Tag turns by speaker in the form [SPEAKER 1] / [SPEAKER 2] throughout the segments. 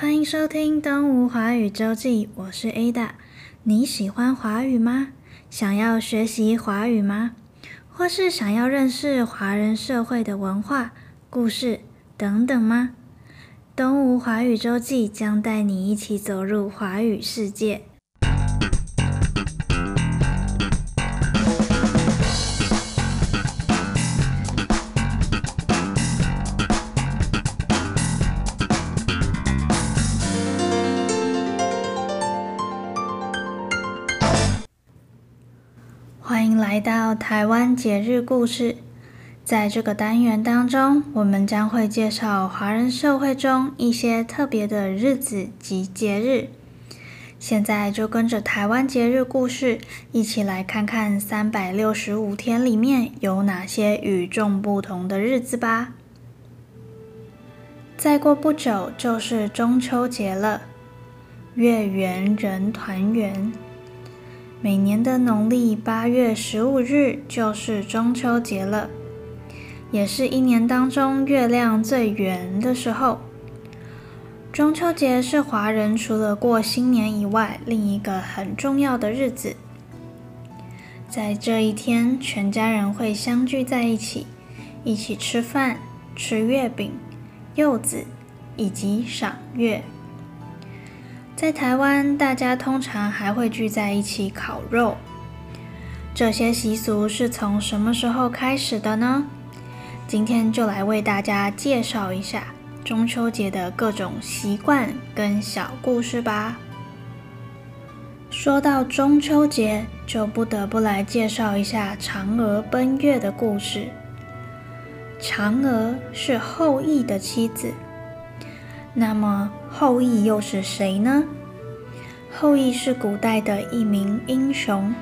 [SPEAKER 1] 欢迎收听《东吴华语周记》，我是 Ada。你喜欢华语吗？想要学习华语吗？或是想要认识华人社会的文化、故事等等吗？《东吴华语周记》将带你一起走入华语世界。来到台湾节日故事。在这个单元当中，我们将会介绍华人社会中一些特别的日子及节日。现在就跟着台湾节日故事，一起来看看三百六十五天里面有哪些与众不同的日子吧。再过不久就是中秋节了，月圆人团圆。每年的农历八月十五日就是中秋节了，也是一年当中月亮最圆的时候。中秋节是华人除了过新年以外另一个很重要的日子。在这一天，全家人会相聚在一起，一起吃饭、吃月饼、柚子以及赏月。在台湾，大家通常还会聚在一起烤肉。这些习俗是从什么时候开始的呢？今天就来为大家介绍一下中秋节的各种习惯跟小故事吧。说到中秋节，就不得不来介绍一下嫦娥奔月的故事。嫦娥是后羿的妻子。那么后羿又是谁呢？后羿是古代的一名英雄。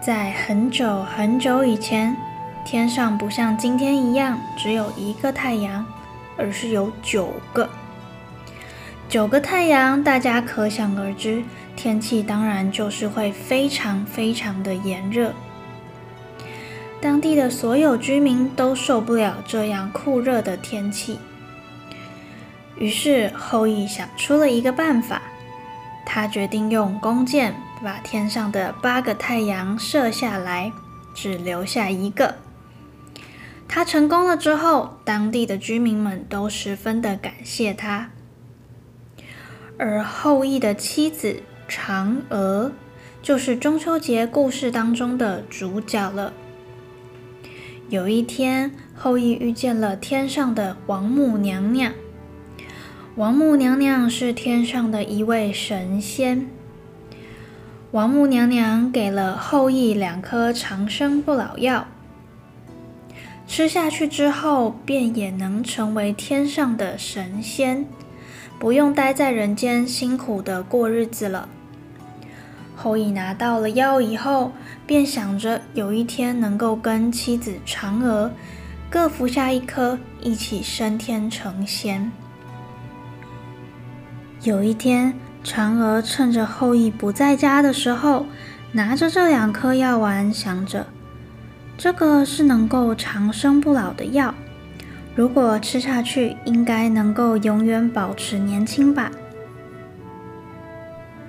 [SPEAKER 1] 在很久很久以前，天上不像今天一样只有一个太阳，而是有九个。九个太阳，大家可想而知，天气当然就是会非常非常的炎热。当地的所有居民都受不了这样酷热的天气。于是后羿想出了一个办法，他决定用弓箭把天上的八个太阳射下来，只留下一个。他成功了之后，当地的居民们都十分的感谢他。而后羿的妻子嫦娥，就是中秋节故事当中的主角了。有一天，后羿遇见了天上的王母娘娘。王母娘娘是天上的一位神仙。王母娘娘给了后羿两颗长生不老药，吃下去之后，便也能成为天上的神仙，不用待在人间辛苦的过日子了。后羿拿到了药以后，便想着有一天能够跟妻子嫦娥各服下一颗，一起升天成仙。有一天，嫦娥趁着后羿不在家的时候，拿着这两颗药丸，想着这个是能够长生不老的药，如果吃下去，应该能够永远保持年轻吧。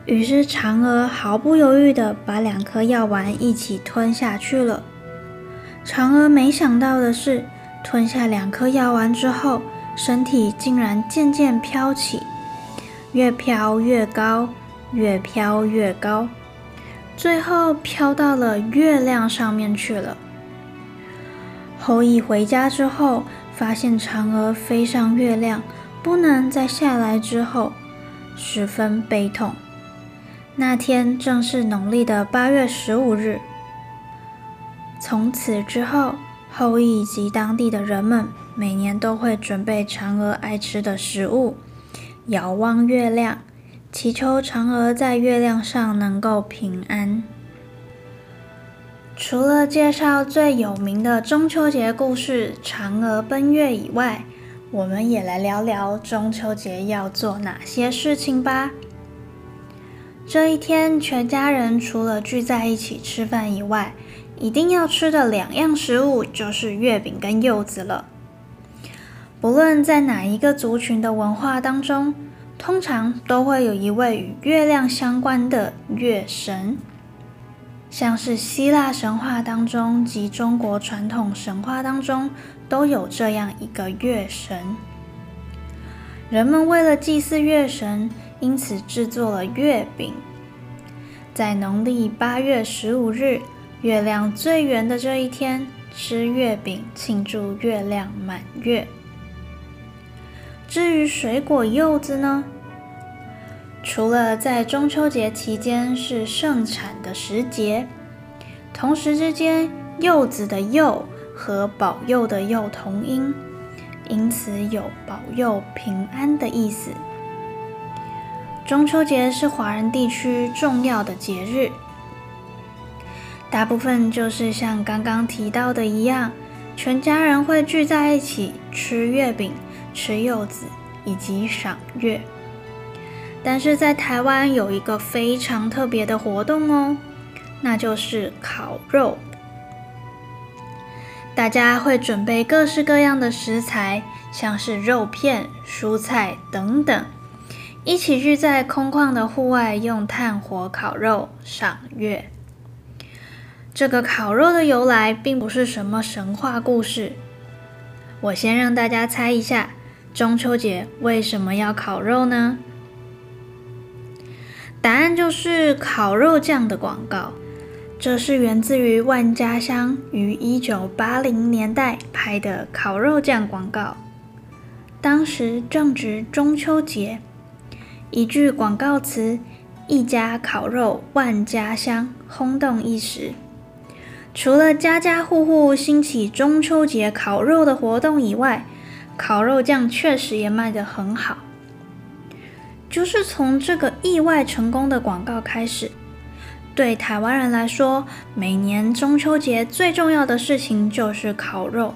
[SPEAKER 1] 于是，嫦娥毫不犹豫地把两颗药丸一起吞下去了。嫦娥没想到的是，吞下两颗药丸之后，身体竟然渐渐飘起。越飘越高，越飘越高，最后飘到了月亮上面去了。后羿回家之后，发现嫦娥飞上月亮，不能再下来之后，十分悲痛。那天正是农历的八月十五日。从此之后，后羿及当地的人们每年都会准备嫦娥爱吃的食物。遥望月亮，祈求嫦娥在月亮上能够平安。除了介绍最有名的中秋节故事——嫦娥奔月以外，我们也来聊聊中秋节要做哪些事情吧。这一天，全家人除了聚在一起吃饭以外，一定要吃的两样食物就是月饼跟柚子了。不论在哪一个族群的文化当中，通常都会有一位与月亮相关的月神。像是希腊神话当中及中国传统神话当中，都有这样一个月神。人们为了祭祀月神，因此制作了月饼。在农历八月十五日，月亮最圆的这一天，吃月饼庆祝月亮满月。至于水果柚子呢？除了在中秋节期间是盛产的时节，同时之间柚子的“柚”和保佑的“佑”同音，因此有保佑平安的意思。中秋节是华人地区重要的节日，大部分就是像刚刚提到的一样，全家人会聚在一起吃月饼。吃柚子以及赏月，但是在台湾有一个非常特别的活动哦，那就是烤肉。大家会准备各式各样的食材，像是肉片、蔬菜等等，一起聚在空旷的户外，用炭火烤肉赏月。这个烤肉的由来并不是什么神话故事，我先让大家猜一下。中秋节为什么要烤肉呢？答案就是烤肉酱的广告。这是源自于万家香于一九八零年代拍的烤肉酱广告。当时正值中秋节，一句广告词“一家烤肉万家香”轰动一时。除了家家户户兴起中秋节烤肉的活动以外，烤肉酱确实也卖得很好，就是从这个意外成功的广告开始，对台湾人来说，每年中秋节最重要的事情就是烤肉。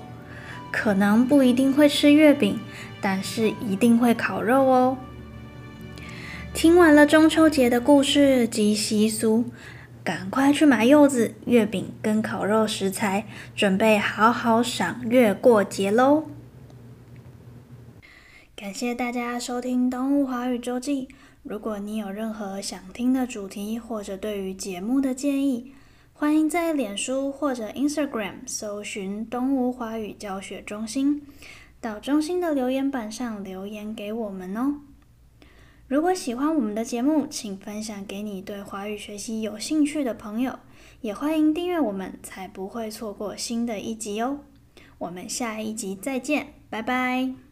[SPEAKER 1] 可能不一定会吃月饼，但是一定会烤肉哦。听完了中秋节的故事及习俗，赶快去买柚子、月饼跟烤肉食材，准备好好赏月过节喽！感谢大家收听《东吴华语周记》。如果你有任何想听的主题，或者对于节目的建议，欢迎在脸书或者 Instagram 搜寻“东吴华语教学中心”，到中心的留言板上留言给我们哦。如果喜欢我们的节目，请分享给你对华语学习有兴趣的朋友，也欢迎订阅我们，才不会错过新的一集哦。我们下一集再见，拜拜。